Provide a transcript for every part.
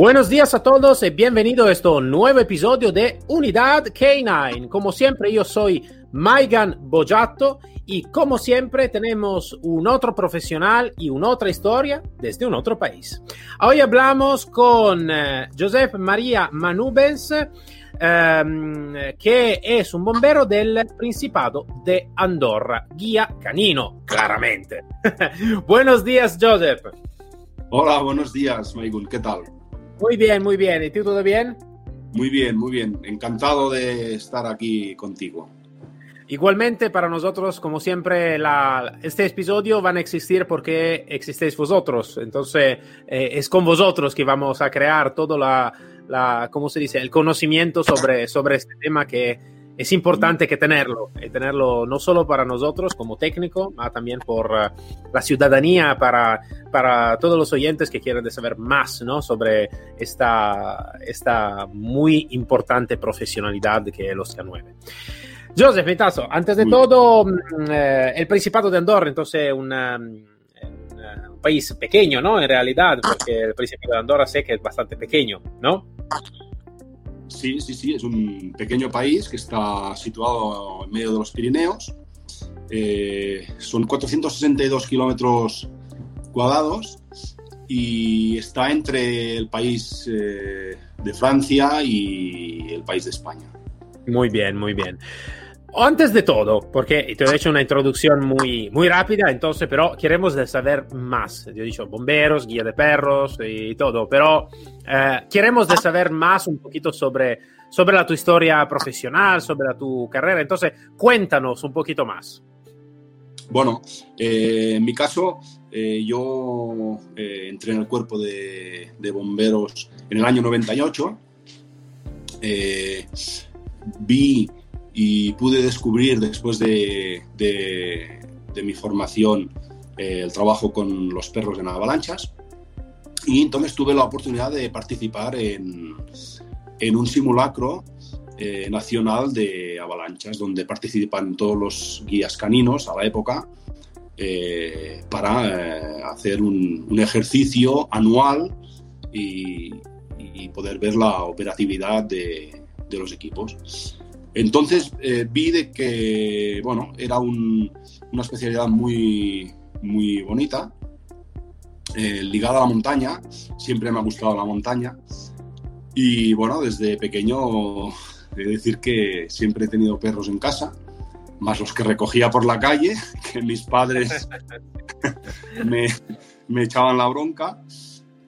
Buenos días a todos y bienvenido a este nuevo episodio de Unidad K9. Como siempre, yo soy Maigan Bojato y como siempre tenemos un otro profesional y una otra historia desde un otro país. Hoy hablamos con eh, Josep María Manubens, ehm, que es un bombero del Principado de Andorra, guía canino, claramente. Buenos días, Josep. Hola, buenos días, Maigun. ¿Qué tal? Muy bien, muy bien. ¿Y tú todo bien? Muy bien, muy bien. Encantado de estar aquí contigo. Igualmente para nosotros, como siempre, la, este episodio van a existir porque existéis vosotros. Entonces, eh, es con vosotros que vamos a crear todo la, la, ¿cómo se dice? El conocimiento sobre, sobre este tema que es importante que tenerlo, y tenerlo no solo para nosotros como técnico, sino también por uh, la ciudadanía, para, para todos los oyentes que quieren saber más ¿no? sobre esta, esta muy importante profesionalidad que es los K9. Joseph, mi tazo, antes de todo, eh, el Principado de Andorra, entonces una, una, un país pequeño, ¿no? En realidad, porque el Principado de Andorra sé que es bastante pequeño, ¿no? Sí, sí, sí, es un pequeño país que está situado en medio de los Pirineos. Eh, son 462 kilómetros cuadrados y está entre el país eh, de Francia y el país de España. Muy bien, muy bien. Antes de todo, porque te he hecho una introducción muy, muy rápida, entonces, pero queremos saber más. Yo he dicho bomberos, guía de perros y todo, pero eh, queremos saber más un poquito sobre, sobre la tu historia profesional, sobre la tu carrera. Entonces, cuéntanos un poquito más. Bueno, eh, en mi caso, eh, yo eh, entré en el cuerpo de, de, bomberos en el año 98. vi y pude descubrir después de, de, de mi formación eh, el trabajo con los perros en avalanchas y entonces tuve la oportunidad de participar en, en un simulacro eh, nacional de avalanchas donde participan todos los guías caninos a la época eh, para eh, hacer un, un, ejercicio anual y, y, poder ver la operatividad de, de los equipos. Entonces eh, vi de que, bueno, era un, una especialidad muy, muy bonita, eh, ligada a la montaña, siempre me ha gustado la montaña. Y bueno, desde pequeño, he de decir que siempre he tenido perros en casa, más los que recogía por la calle, que mis padres me, me echaban la bronca.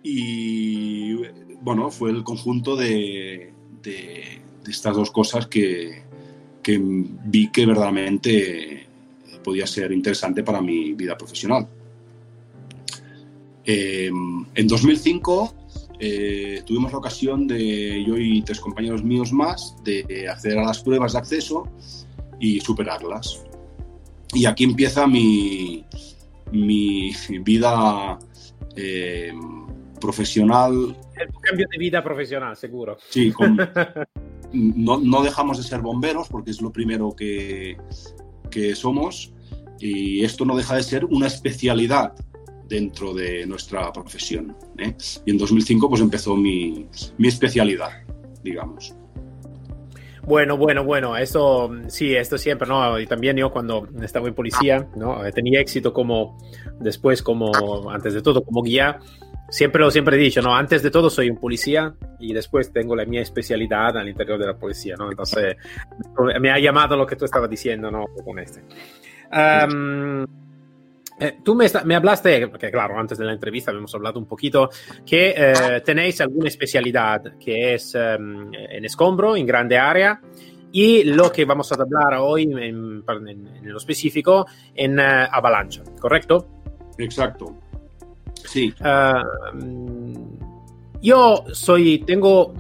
Y bueno, fue el conjunto de, de de estas dos cosas que, que, vi que verdaderamente podía ser interesante para mi vida profesional. Eh, en 2005 eh, tuvimos la ocasión de, yo y tres compañeros míos más, de acceder a las pruebas de acceso y superarlas. Y aquí empieza mi, mi vida eh, profesional. El cambio de vida profesional, seguro. Sí, con, no, no, dejamos de ser bomberos porque es lo primero que, que, somos y esto no deja de ser una especialidad dentro de nuestra profesión. ¿eh? Y en 2005 pues empezó mi, mi especialidad, digamos. Bueno, bueno, bueno, eso sí, esto siempre, ¿no? Y también yo cuando estaba en policía, ¿no? Tenía éxito como, después como, antes de todo, como guía siempre lo siempre he dicho, ¿no? Antes de todo soy un policía y después tengo la mía especialidad al interior de la policía, ¿no? Entonces me ha llamado lo que tú estabas diciendo, ¿no? Con este. Um, eh, tú me, me, hablaste, porque claro, antes de la entrevista habíamos hablado un poquito, que eh, tenéis alguna especialidad que es um, en escombro, en grande área, y lo que vamos a hablar hoy en, en, en lo específico en uh, avalancha, ¿correcto? Exacto. Sí. Uh, yo soy, tengo,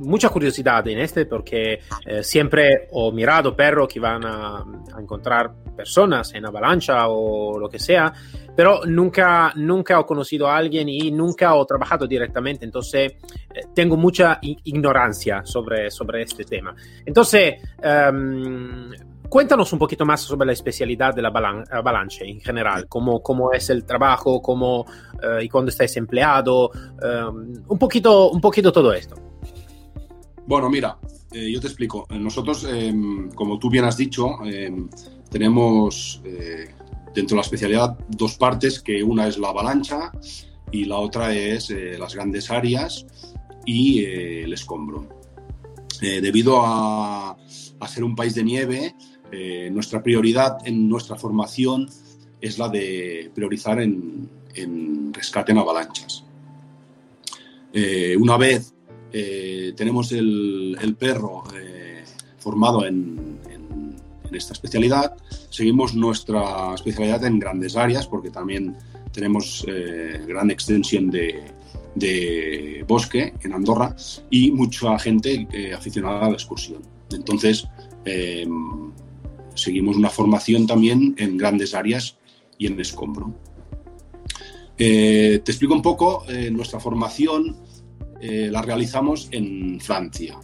mucha curiosidad en este porque eh, siempre he mirado perros que van a, encontrar personas en avalancha o lo que sea, pero nunca, nunca he conocido a alguien y nunca he trabajado directamente, entonces eh, tengo mucha ignorancia sobre, sobre este tema. Entonces, um, Cuéntanos un poquito más sobre la especialidad de la avalancha en general, cómo, cómo es el trabajo, cómo uh, y cuándo estáis empleado, um, un, poquito, un poquito todo esto. Bueno, mira, eh, yo te explico. Nosotros, eh, como tú bien has dicho, eh, tenemos dentro de la especialidad dos partes, que una es la avalancha y la otra es las grandes áreas y el escombro. debido a, a, ser un país de nieve, eh, nuestra prioridad en nuestra formación es la de priorizar en, rescate en avalanchas. Eh, una vez eh, tenemos el, perro formado en, esta especialidad, seguimos nuestra especialidad en grandes áreas porque también tenemos gran extensión de, de, bosque en Andorra y mucha gente aficionada a la excursión. Entonces, seguimos una formación también en grandes áreas y en escombro. Eh, te explico un poco, eh, nuestra formación eh, la realizamos en Francia.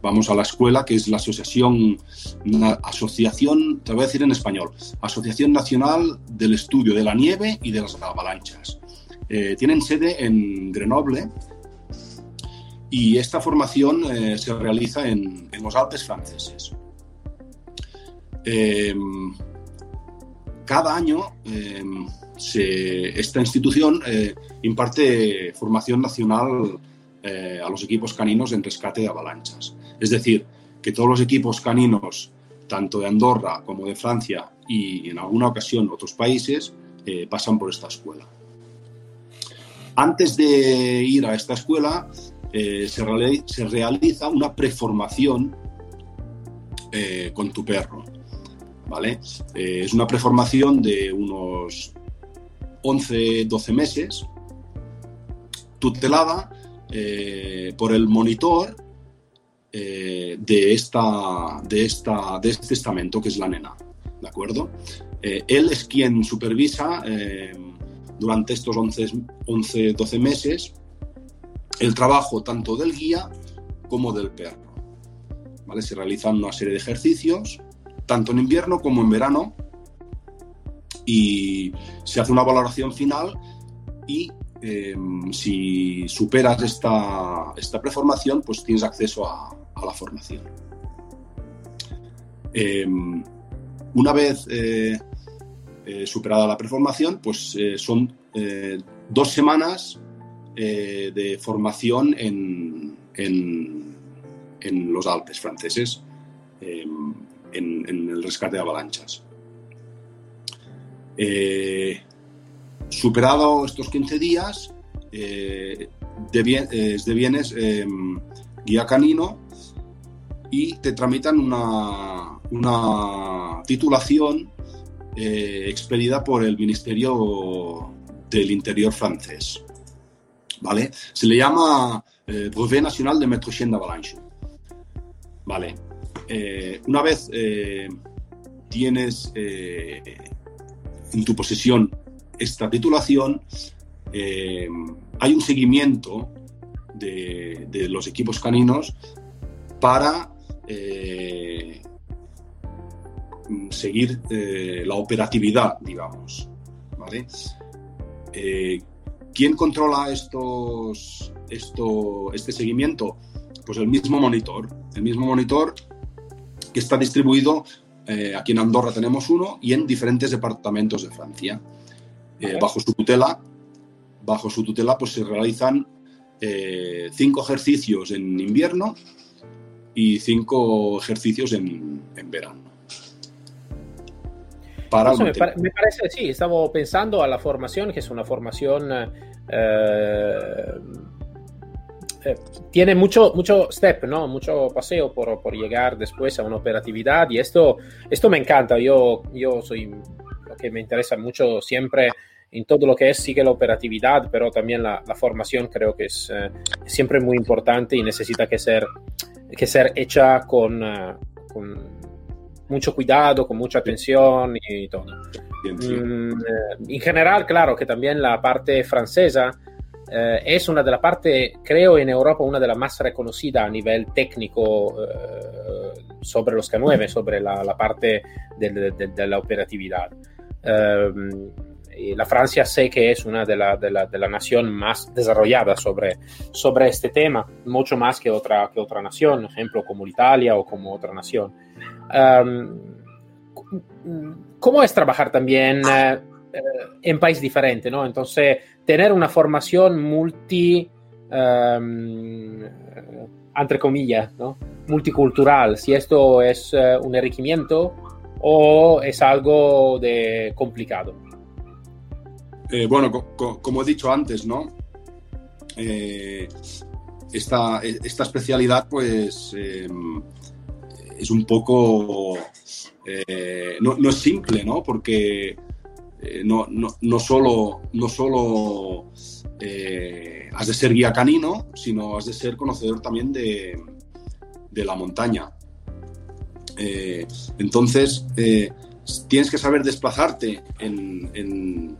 vamos a la escuela, que es la asociación, asociación, te voy a decir en español, Asociación Nacional del Estudio de la Nieve y de las Avalanchas. tienen sede en Grenoble y esta formación se realiza en los Alpes franceses. Em, cada año em, esta institución eh, imparte formación nacional eh, a los equipos caninos en rescate de avalanchas. Es decir, que todos los equipos caninos, tanto de Andorra como de Francia y en alguna ocasión otros países, eh, pasan por esta escuela. Antes de ir a esta escuela, se, realiza una preformación con tu perro. Eh, es una preformación de unos 11-12 meses, tutelada eh, por el monitor eh, de, esta, de, esta, de este estamento, que es la nena, ¿de acuerdo? él es quien supervisa durante estos 11-12 meses el trabajo tanto del guía como del perro. ¿vale? Se realizan una serie de ejercicios tanto en invierno como en verano, y se hace una valoración final y em, si superas esta, esta, preformación, pues tienes acceso a, la formación. Em, una vez eh, eh, superada la preformación, pues eh, son dos semanas de formación en, en, en, los Alpes franceses. En, el rescate de avalanchas. Eh, superado estos 15 días, eh, devienes em, guía canino y te tramitan una, una titulación eh, expedida por el Ministerio del Interior francés. ¿Vale? Se le llama eh, Brevet National de Maître d'Avalanche. ¿Vale? Eh, una vez eh, tienes eh, en tu posesión esta titulación, hay un seguimiento de, los equipos caninos para seguir la operatividad, digamos. ¿Quién controla esto, este seguimiento? Pues el mismo monitor. El mismo monitor que está distribuido, eh, aquí en Andorra tenemos uno, y en diferentes departamentos de Francia. Eh, bajo su tutela, bajo su tutela pues se realizan eh, cinco ejercicios en invierno y cinco ejercicios en, verano. Para me, parece, sí, estaba pensando a la formación, que es una formación eh, tiene mucho, mucho step, ¿no? Mucho paseo por, por, llegar después a una operatividad y esto, esto me encanta. Yo, yo soy lo que me interesa mucho siempre en todo lo que es sigue la operatividad, pero también la, la formación creo que es eh, siempre muy importante y necesita que ser, que ser hecha con, uh, con mucho cuidado, con mucha atención y todo. Bien, sí. Mm, en general, claro que también la parte francesa eh, es una de las partes, creo, en Europa una de las más reconocidas a nivel técnico eh, sobre los K9, sobre la, parte de, la operatividad. Eh, la Francia sé que es una de las de la, de la nación más desarrollada sobre, sobre este tema, mucho más que otra, que otra nación, ejemplo como Italia o como otra nación. ¿Cómo es trabajar también en país diferente? ¿no? Entonces, tener una formación multi, um, entre comillas, ¿no? multicultural, si esto es uh, un enriquecimiento o es algo de complicado. Eh, bueno, co co como he dicho antes, ¿no? Eh, esta, especialidad, pues, eh, es un poco. Eh, no, no, es simple, ¿no? Porque eh, no, no, no, solo, no solo has de ser guía canino, sino has de ser conocedor también de, de la montaña. entonces, tienes que saber desplazarte en, en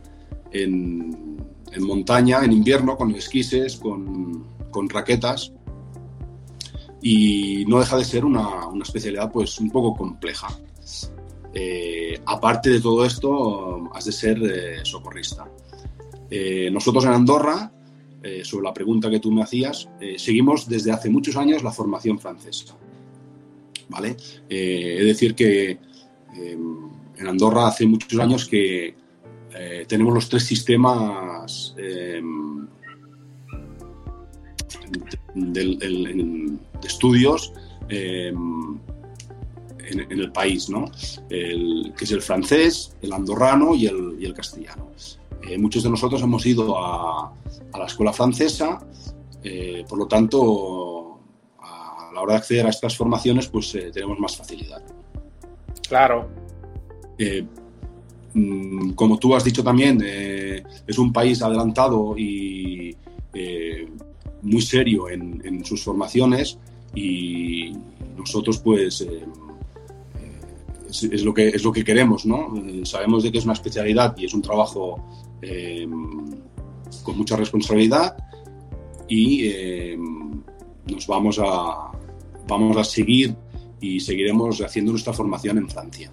en, en, montaña, en invierno, con esquises, con, con, raquetas. Y no deja de ser una, una especialidad pues un poco compleja. Eh, aparte de todo esto, has de ser eh, socorrista. Eh, nosotros en Andorra, sobre la pregunta que tú me hacías, seguimos desde hace muchos años la formación francesa. ¿Vale? es decir, que en Andorra hace muchos años que, tenemos los tres sistemas eh, de, estudios eh, en, en, el país, ¿no? El, que es el francés, el andorrano y el, y el castellano. Eh, muchos de nosotros hemos ido a, a la escuela francesa, eh, por lo tanto, a la hora de acceder a estas formaciones, pues tenemos más facilidad. Claro. Eh, Mm, como tú has dicho también, eh, es un país adelantado y eh, muy serio en, en, sus formaciones y nosotros pues eh, es, es, lo que, es lo que queremos, ¿no? sabemos de que es una especialidad y es un trabajo con mucha responsabilidad y nos vamos a, vamos a seguir y seguiremos haciendo nuestra formación en Francia.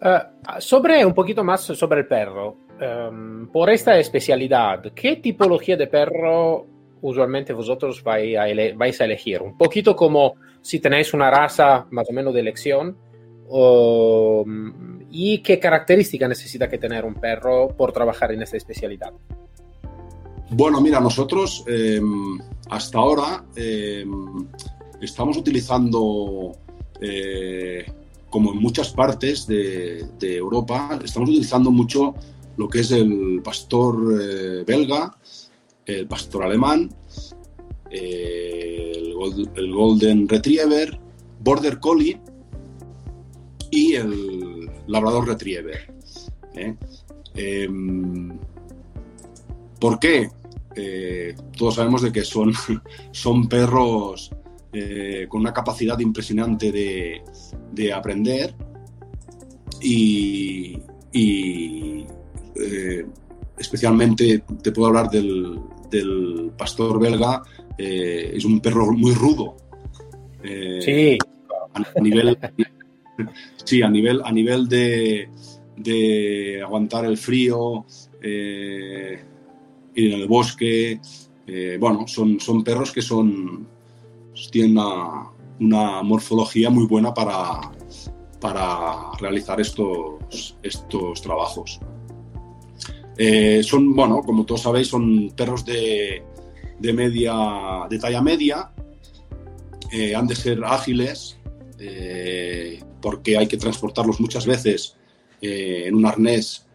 Uh, sobre un poquito más sobre el perro, um, por esta especialidad, ¿qué tipología de perro usualmente vosotros vais a, elegir? Un poquito como si tenéis una raza más o menos de elección, ¿y qué característica necesita que tener un perro por trabajar en esta especialidad? Bueno, mira, nosotros eh, hasta ahora eh, estamos utilizando eh, como en muchas partes de, de, Europa, estamos utilizando mucho lo que es el pastor eh, belga, el pastor alemán, el, Golden Retriever, Border Collie y el Labrador Retriever. ¿eh? Em, ¿Por qué? Eh, todos sabemos de que son, son perros eh, con una capacidad impresionante de, de aprender y, y especialmente te puedo hablar del, del pastor belga, eh, es un perro muy rudo. Eh, sí. A, nivel, sí, a nivel, a nivel de, de aguantar el frío, ir en el bosque. bueno, son, son perros que son, tienen una, una morfología muy buena para, para realizar estos, estos trabajos. Eh, son, bueno, como todos sabéis, son perros de, de media, de talla media. Eh, han de ser ágiles eh, porque hay que transportarlos muchas veces en un arnés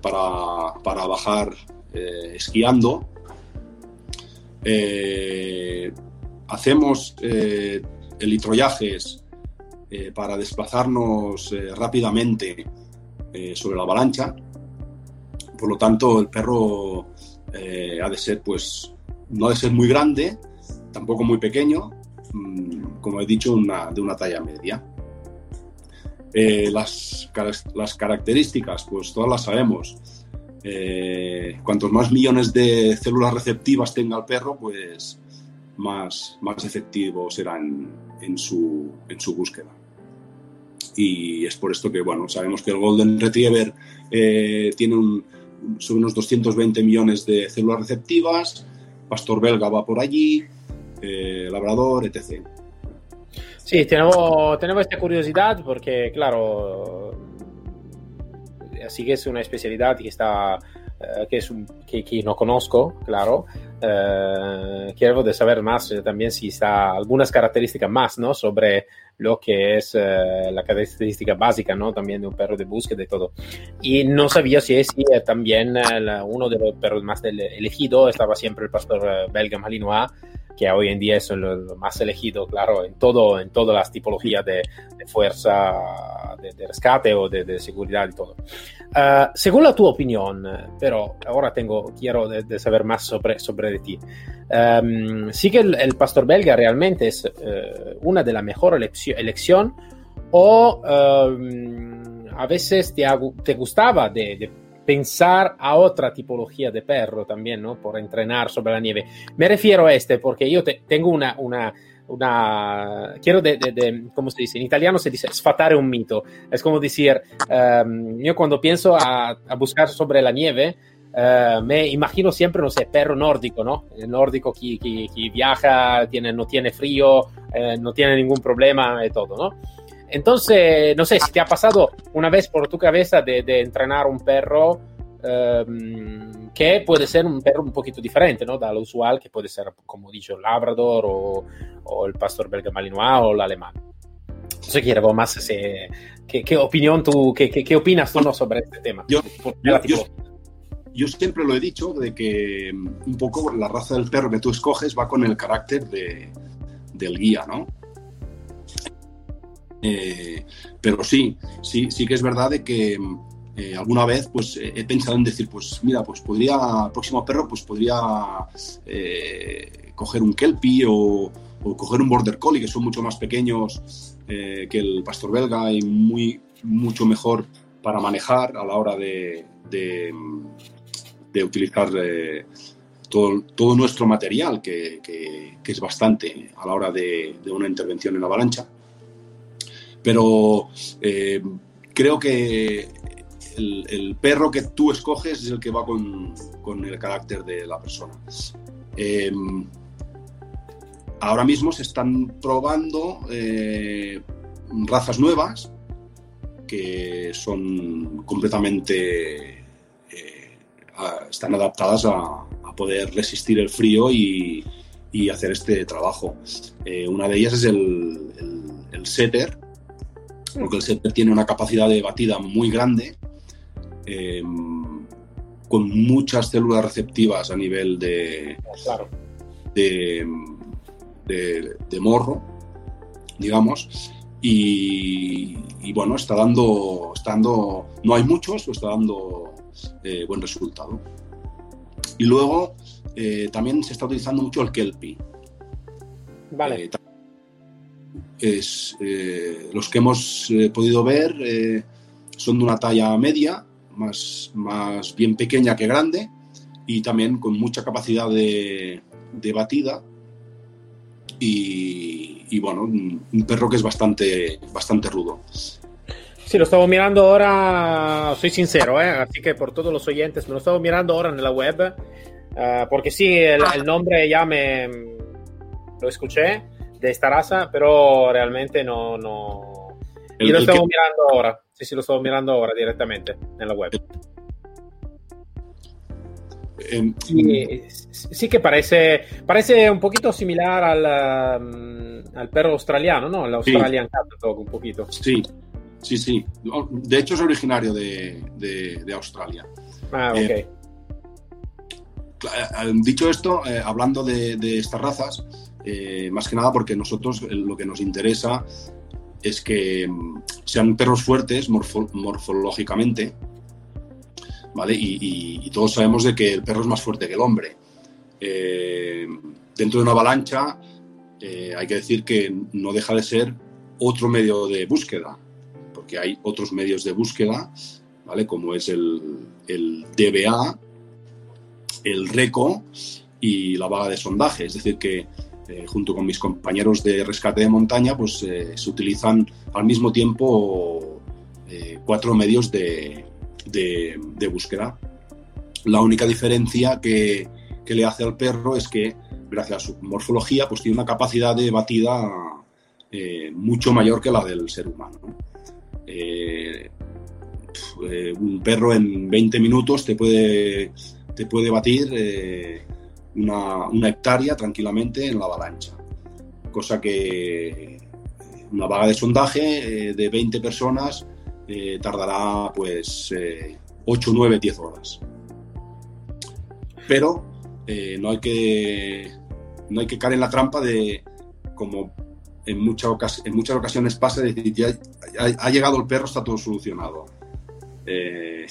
para, para, bajar esquiando hacemos elitrollajes para desplazarnos rápidamente sobre la avalancha Por lo tanto, el perro eh, ha de ser, pues, no ha de ser muy grande, tampoco muy pequeño, mm, como he dicho, una, de una talla media. Eh, las, las, características, pues todas las sabemos. Eh, cuantos más millones de células receptivas tenga el perro, pues más, más efectivo será en, su, en su búsqueda. Y es por esto que, bueno, sabemos que el Golden Retriever tiene un, unos 220 millones de células receptivas, Pastor belga va por allí, Labrador, etc. Sí, tenemos, tenemos esta curiosidad porque, claro, así que es una especialidad que está eh, que, es un, que, que, no conozco, claro. Eh, quiero de saber más eh, también si está algunas características más, ¿no? Sobre lo que es la característica básica, ¿no? También de un perro de búsqueda y todo. Y no sabía si es también uno de los perros más elegidos, estaba siempre el pastor belga Malinois, que hoy en día es lo, más elegido, claro, en, todo, en todas las tipologías de, fuerza, de, rescate o de, seguridad y todo. Uh, según la tu opinión, pero ahora tengo, quiero de, saber más sobre, sobre ti. Um, sí que el, pastor belga realmente es uh, una de las mejores elecciones o um, a veces te, te gustaba de pensar a otra tipología de perro también, ¿no? Por entrenar sobre la nieve. Me refiero a este porque yo tengo una, una, una, quiero de, de, ¿cómo se dice? En italiano se dice sfatare un mito. Es como decir, um, yo cuando pienso a, a, buscar sobre la nieve, uh, me imagino siempre, no sé, perro nórdico, ¿no? El nórdico que, que, que viaja, tiene, no tiene frío, eh, no tiene ningún problema y todo, ¿no? Entonces, no sé si te ha pasado una vez por tu cabeza de, entrenar un perro um, que puede ser un perro un poquito diferente, ¿no? Da lo usual, que puede ser, como dicho, Labrador o, el Pastor Belga Malinois o el alemán. Entonces quiero más ese, ¿qué, opinión tú, qué, qué, opinas tú ¿no? sobre este tema? Yo, yo, siempre lo he dicho, de que un poco la raza del perro que tú escoges va con el carácter de, del guía, ¿no? Eh, pero sí, sí, sí que es verdad de que eh, alguna vez pues he pensado en decir, pues mira, pues podría, próximo perro, pues podría eh, coger un Kelpie o, coger un Border Collie, que son mucho más pequeños que el pastor belga y muy, mucho mejor para manejar a la hora de, de, utilizar todo, todo, nuestro material, que, que, es bastante a la hora de, de una intervención en avalancha. Pero eh, creo que el, perro que tú escoges es el que va con, el carácter de la persona. Eh, ahora mismo se están probando eh, razas nuevas que son completamente están adaptadas a, poder resistir el frío y, hacer este trabajo. una de ellas es el, el setter, porque el setter tiene una capacidad de batida muy grande, eh, con muchas células receptivas a nivel de, de, morro, digamos, y, bueno, está dando, está dando, no hay muchos, pero está dando eh, buen resultado. Y luego eh, también se está utilizando mucho el Kelpie. Vale es, eh, los que hemos podido ver son de una talla media, más, más bien pequeña que grande, y también con mucha capacidad de, batida. Y, bueno, un, perro que es bastante, bastante rudo. Sí, lo estamos mirando ahora, soy sincero, así que por todos los oyentes, me lo estamos mirando ahora en la web, porque sí, el, el nombre ya me lo escuché de esta raza, pero realmente no... no... y lo estamos mirando ahora. Sí, sí, lo estamos mirando ahora directamente en la web. Sí, que parece, parece un poquito similar al, um, al perro australiano, ¿no? El Australian Cat, un poquito. Sí, sí, sí. De hecho, es originario de, de, Australia. Ah, ok. Eh, eh, dicho esto, eh, hablando de, de, estas razas, eh, más que nada porque nosotros lo que nos interesa es que mm, sean perros fuertes morfológicamente, Y, todos sabemos de que el perro es más fuerte que el hombre. Eh, dentro de una avalancha eh, hay que decir que no deja de ser otro medio de búsqueda, porque hay otros medios de búsqueda, ¿vale? Como es el, el DBA, el RECO y la vaga de sondaje. Es decir, que eh, junto con mis compañeros de rescate de montaña, pues se utilizan al mismo tiempo cuatro medios de, de, búsqueda. La única diferencia que, le hace al perro es que, gracias a su morfología, pues tiene una capacidad de batida eh, mucho mayor que la del ser humano. Eh, eh, un perro en 20 minutos te puede, te puede batir una, hectárea tranquilamente en la avalancha. Cosa que una vaga de sondaje de 20 personas eh, tardará pues 8, 9, 10 horas. Pero eh, no, hay que, no hay que caer en la trampa de, como en, muchas en muchas ocasiones pasa, de decir, ya ha, llegado el perro, está todo solucionado. Eh,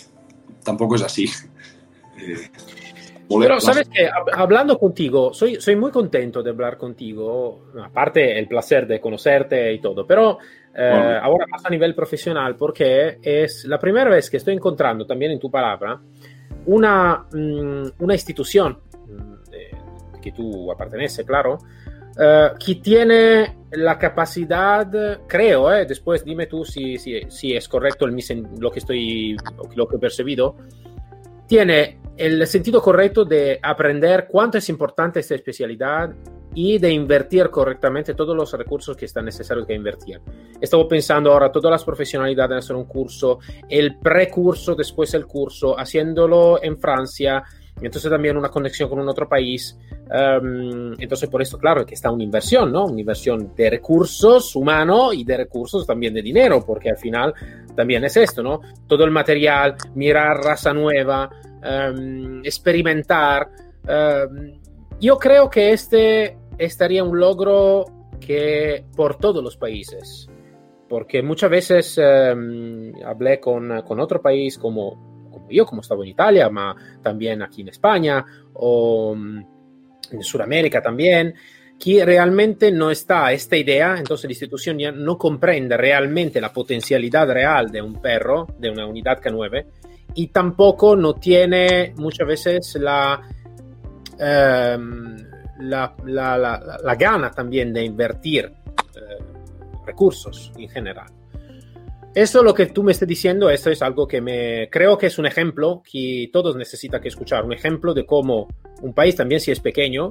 tampoco es así. Pero sabes que hablando contigo, soy, soy muy contento de hablar contigo, aparte el placer de conocerte y todo, pero eh, ahora más a nivel profesional, porque es la primera vez que estoy encontrando también en tu palabra una, mm, una institución mm, que tú perteneces, claro, eh, que tiene la capacidad, creo, eh, después dime tú si, si, si es correcto el, lo que estoy, lo que he percibido, tiene el sentido correcto de aprender cuánto es importante esta especialidad y de invertir correctamente todos los recursos que están necesarios que invertir. Estamos pensando ahora todas las profesionalidades en hacer un curso, el precurso, después el curso, haciéndolo en Francia, entonces también una conexión con un otro país. Um, entonces por esto, claro, que está una inversión, ¿no? Una inversión de recursos humanos y de recursos también de dinero, porque al final también es esto, ¿no? Todo el material, mirar raza nueva, um, experimentar. Um, yo creo que este estaría un logro que por todos los países, porque muchas veces hablé con, con otro país como yo, como estaba en Italia, pero también aquí en España o en Sudamérica también, que realmente no está esta idea, entonces la institución ya no comprende realmente la potencialidad real de un perro, de una unidad K9, y tampoco no tiene muchas veces la, em, la, la, gana también de invertir eh, recursos en general. Eso lo que tú me estás diciendo, esto es algo que me creo que es un ejemplo que todos necesitan que escuchar, un ejemplo de cómo un país también si es pequeño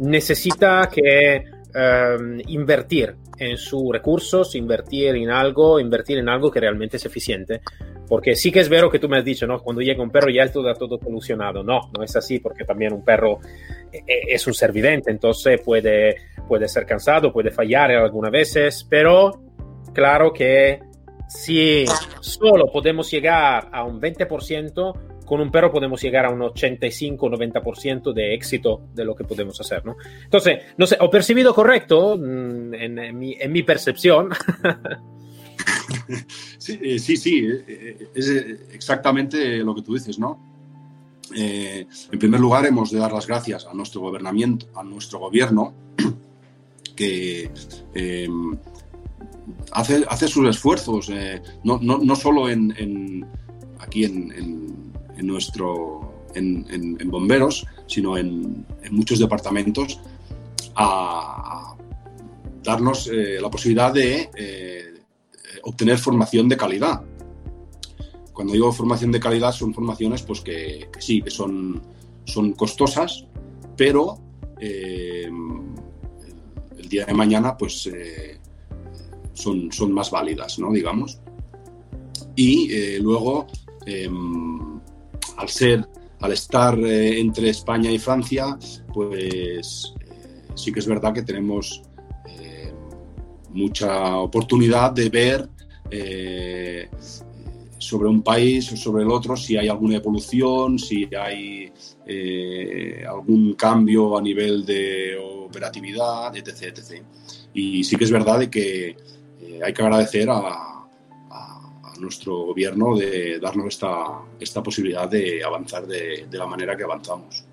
necesita que em, invertir en sus recursos, invertir en algo, invertir en algo que realmente es eficiente. Porque sí que es verdad que tú me has dicho, ¿no? Cuando llega un perro ya está todo, solucionado. No, no es así, porque también un perro e, e, es un servidente, entonces puede, puede ser cansado, puede fallar algunas veces, pero claro que si solo podemos llegar a un 20%, con un perro podemos llegar a un 85-90% de éxito de lo que podemos hacer, ¿no? Entonces, no sé, ¿o percibido correcto mm, en, mi, percepción? sí, sí, sí, eh, es exactamente lo que tú dices, ¿no? Eh, en primer lugar, hemos de dar las gracias a nuestro gobernamiento, a nuestro gobierno, que eh, hace, sus esfuerzos, eh, no, solo en, aquí en, nuestro, en, bomberos, sino en, muchos departamentos, a, darnos eh, la posibilidad de eh, obtener formación de calidad. Cuando digo formación de calidad son formaciones pues que, sí, que son, son costosas, pero el día de mañana pues son, más válidas, ¿no? Digamos. Y eh, luego, em, al ser, al estar eh, entre España y Francia, pues eh, sí que es verdad que tenemos mucha oportunidad de ver sobre un país o sobre el otro si hay alguna evolución, si hay algún cambio a nivel de operatividad, etc, etc. Y sí que es verdad de que hay que agradecer a, nuestro gobierno de darnos esta, esta posibilidad de avanzar de la manera que avanzamos.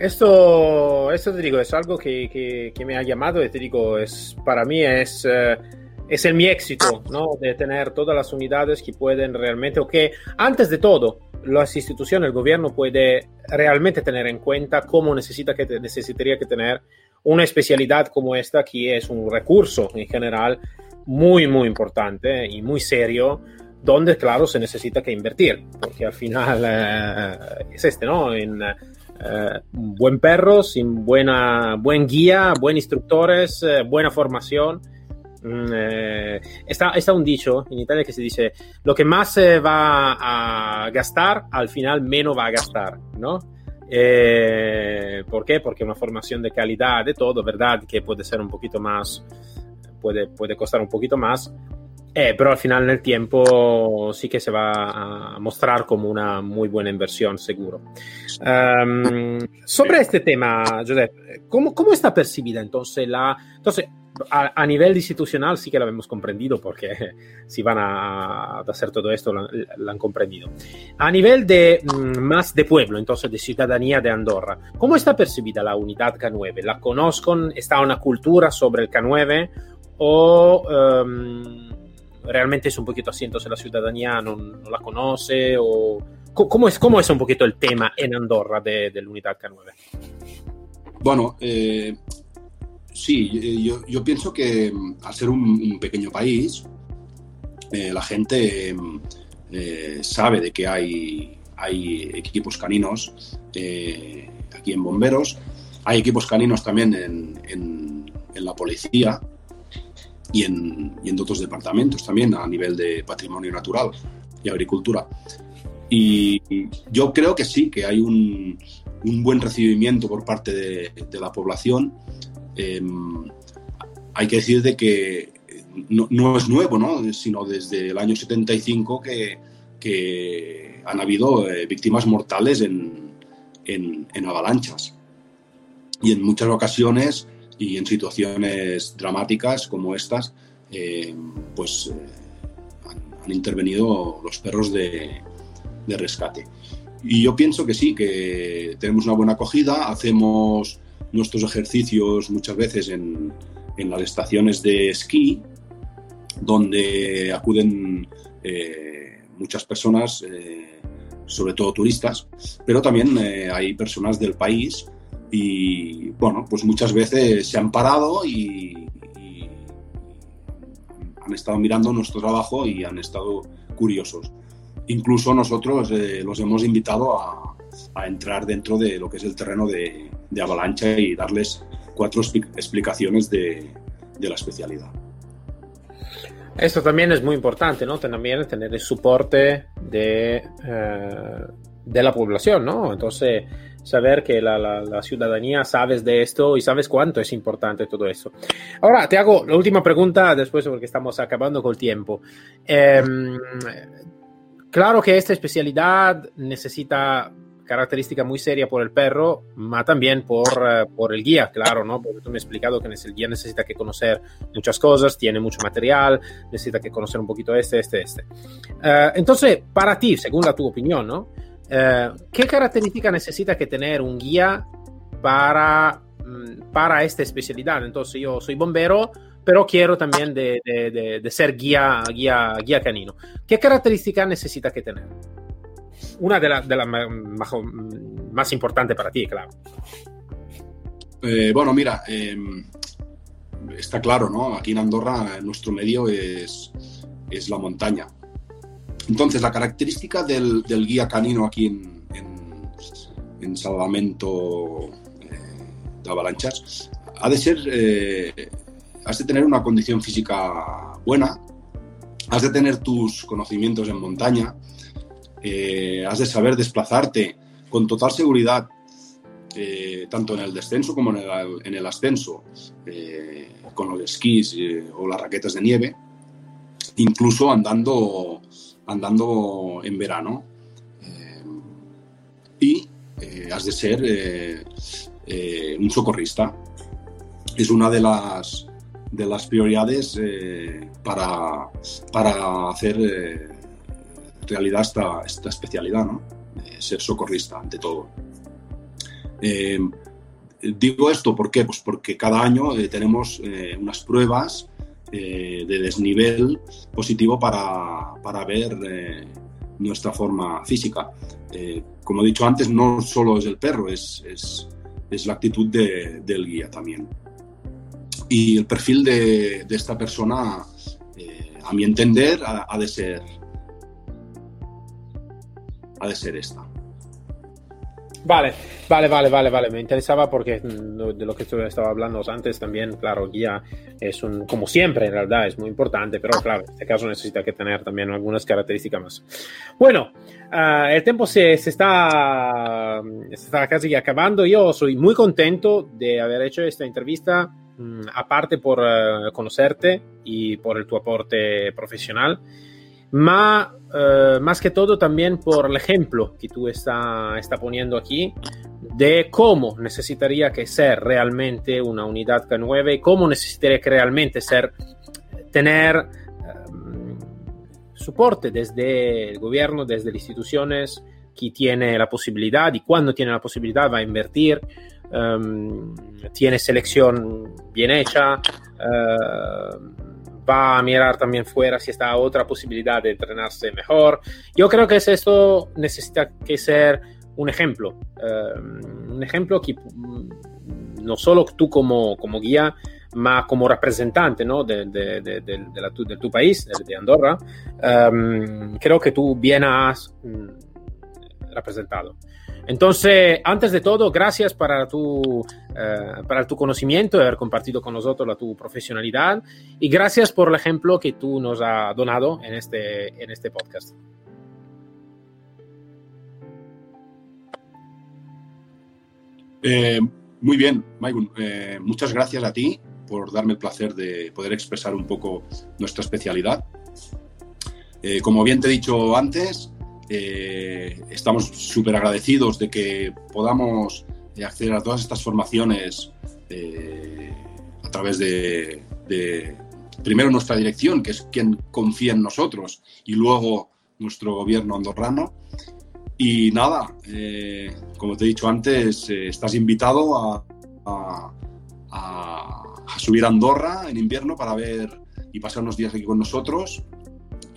Esto, esto te digo, es algo que, que, que, me ha llamado y te digo, es, para mí es, uh, es el mi éxito, ¿no? De tener todas las unidades que pueden realmente, o que antes de todo, las instituciones, el gobierno puede realmente tener en cuenta cómo necesita que, necesitaría que tener una especialidad como esta, que es un recurso en general muy, muy importante y muy serio, donde, claro, se necesita que invertir, porque al final eh, es este, ¿no? En, eh, buen perro, sin buena, buen guía, buen instructores, eh, buena formación. Mm, eh, está, está, un dicho en Italia que se dice, lo que más se va a gastar, al final menos va a gastar, ¿no? ¿Por qué? Porque una formación de calidad de todo, ¿verdad? Que puede ser un poquito más, puede, puede costar un poquito más, eh, pero al final en el tiempo sí que se va a mostrar como una muy buena inversión, seguro. Um, sobre este tema, Josep, ¿cómo, ¿cómo, está percibida entonces la... Entonces, a, a, nivel institucional sí que lo hemos comprendido porque si van a, a hacer todo esto lo, lo, han comprendido. A nivel de mm, más de pueblo, entonces de ciudadanía de Andorra, ¿cómo está percibida la unidad K9? ¿La conozcan? ¿Está una cultura sobre el K9? ¿O... Um, realmente es un poquito así, entonces la ciudadanía no, la conoce o ¿cómo es, cómo es un poquito el tema en Andorra de, de la unidad K9? Bueno, eh, sí, yo, yo, pienso que mm, al ser un, pequeño país, eh, la gente eh, sabe de que hay, hay equipos caninos eh, aquí en bomberos, hay equipos caninos también en, en la policía, y en, y en, otros departamentos también a nivel de patrimonio natural y agricultura. Y yo creo que sí, que hay un, un buen recibimiento por parte de, de la población. Eh, hay que decir de que no, no, es nuevo, ¿no? sino desde el año 75 que, que han habido eh, víctimas mortales en, en, en avalanchas. Y en muchas ocasiones y en situaciones dramáticas como estas, eh, pues eh, han, intervenido los perros de, rescate. Y yo pienso que sí, que tenemos una buena acogida, hacemos nuestros ejercicios muchas veces en, las estaciones de esquí, donde acuden eh, muchas personas, sobre todo turistas, pero también hay personas del país y bueno, pues muchas veces se han parado y, y, han estado mirando nuestro trabajo y han estado curiosos. Incluso nosotros eh, los hemos invitado a, a, entrar dentro de lo que es el terreno de, de avalancha y darles cuatro explicaciones de, de, la especialidad. Esto también es muy importante, ¿no? También tener el soporte de, eh, de la población, ¿no? Entonces, saber que la, la, ciudadanía sabes de esto y sabes cuánto es importante todo eso. Ahora te hago la última pregunta después porque estamos acabando con el tiempo. Eh, claro que esta especialidad necesita característica muy seria por el perro, pero también por, uh, por, el guía, claro, ¿no? Porque tú me has explicado que el guía necesita que conocer muchas cosas, tiene mucho material, necesita que conocer un poquito este, este, este. Uh, entonces, para ti, según la tu opinión, ¿no? Uh, ¿Qué característica necesita que tener un guía para, um, para esta especialidad? Entonces, yo soy bombero, pero quiero también de, de, de, de ser guía, guía, guía canino. ¿Qué característica necesita que tener? una de las la más, más importantes para ti, claro. Eh, bueno, mira, eh, está claro, ¿no? Aquí en Andorra nuestro medio es, es la montaña. Entonces, la característica del, guía canino aquí en, en, en salvamento eh, de avalanchas ha de ser, eh, has de tener una condición física buena, has de tener tus conocimientos en montaña, eh, has de saber desplazarte con total seguridad, tanto en el descenso como en el, en el ascenso, con los esquís o las raquetas de nieve, incluso andando, andando en verano. Eh, y eh, has de ser un socorrista. Es una de las, de las prioridades eh, para, para hacer eh, realidad esta, esta especialidad, ¿no? ser socorrista ante todo. digo esto ¿por qué? Pues porque cada año tenemos unas pruebas de desnivel positivo para, para ver nuestra forma física. como he dicho antes, no solo es el perro, es, es, es la actitud de, del guía también. Y el perfil de, de esta persona, eh, a mi entender, ha, de ser ha de ser esta. Vale, vale, vale, vale, vale. Me interesaba porque mm, de lo que estaba hablando antes también, claro, guía es un, como siempre en realidad, es muy importante, pero claro, en este caso necesita que tener también algunas características más. Bueno, uh, el tiempo se, se, está, se está casi acabando. Yo soy muy contento de haber hecho esta entrevista, um, aparte por uh, conocerte y por el, tu aporte profesional. Ma, uh, más que todo también por el ejemplo que tú está, está poniendo aquí de cómo necesitaría que ser realmente una unidad K9 y cómo necesitaría que realmente ser, tener um, soporte desde el gobierno, desde las instituciones que tiene la posibilidad y cuando tiene la posibilidad va a invertir, um, tiene selección bien hecha. Uh, va a mirar también fuera si está otra posibilidad de entrenarse mejor. Yo creo que esto necesita que ser un ejemplo, um, un ejemplo que mm, no solo tú como, como guía, ma como representante ¿no? de, de, de, de la, tu, tu, país, de, Andorra, um, creo que tú bien has um, representado. Entonces, antes de todo, gracias para tu, uh, para tu conocimiento y haber compartido con nosotros la, tu profesionalidad y gracias por el ejemplo que tú nos has donado en este, en este podcast. Eh, muy bien, Maikun. Eh, muchas gracias a ti por darme el placer de poder expresar un poco nuestra especialidad. Eh, como bien te he dicho antes, eh, estamos súper agradecidos de que podamos eh, acceder a todas estas formaciones eh, a través de, de, primero nuestra dirección, que es quien confía en nosotros, y luego nuestro gobierno andorrano. Y nada, eh, como te he dicho antes, eh, estás invitado a, a, a, subir a Andorra en invierno para ver y pasar unos días aquí con nosotros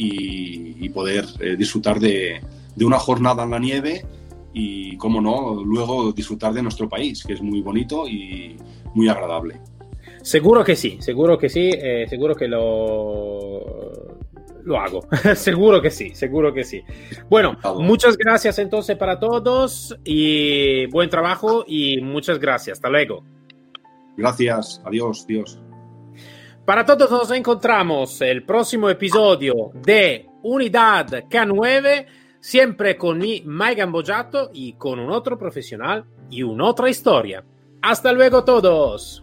y, y poder eh, disfrutar de, de, una jornada en la nieve y, como no, luego disfrutar de nuestro país, que es muy bonito y muy agradable. Seguro que sí, seguro que sí, eh, seguro que lo, lo hago, seguro que sí, seguro que sí. Bueno, muchas gracias entonces para todos y buen trabajo y muchas gracias, hasta luego. Gracias, adiós, Dios. Para todos nos encontramos el próximo episodio de Unidad K9, siempre con mi Mike Gambojato y con un otro profesional y una otra historia. Hasta luego todos.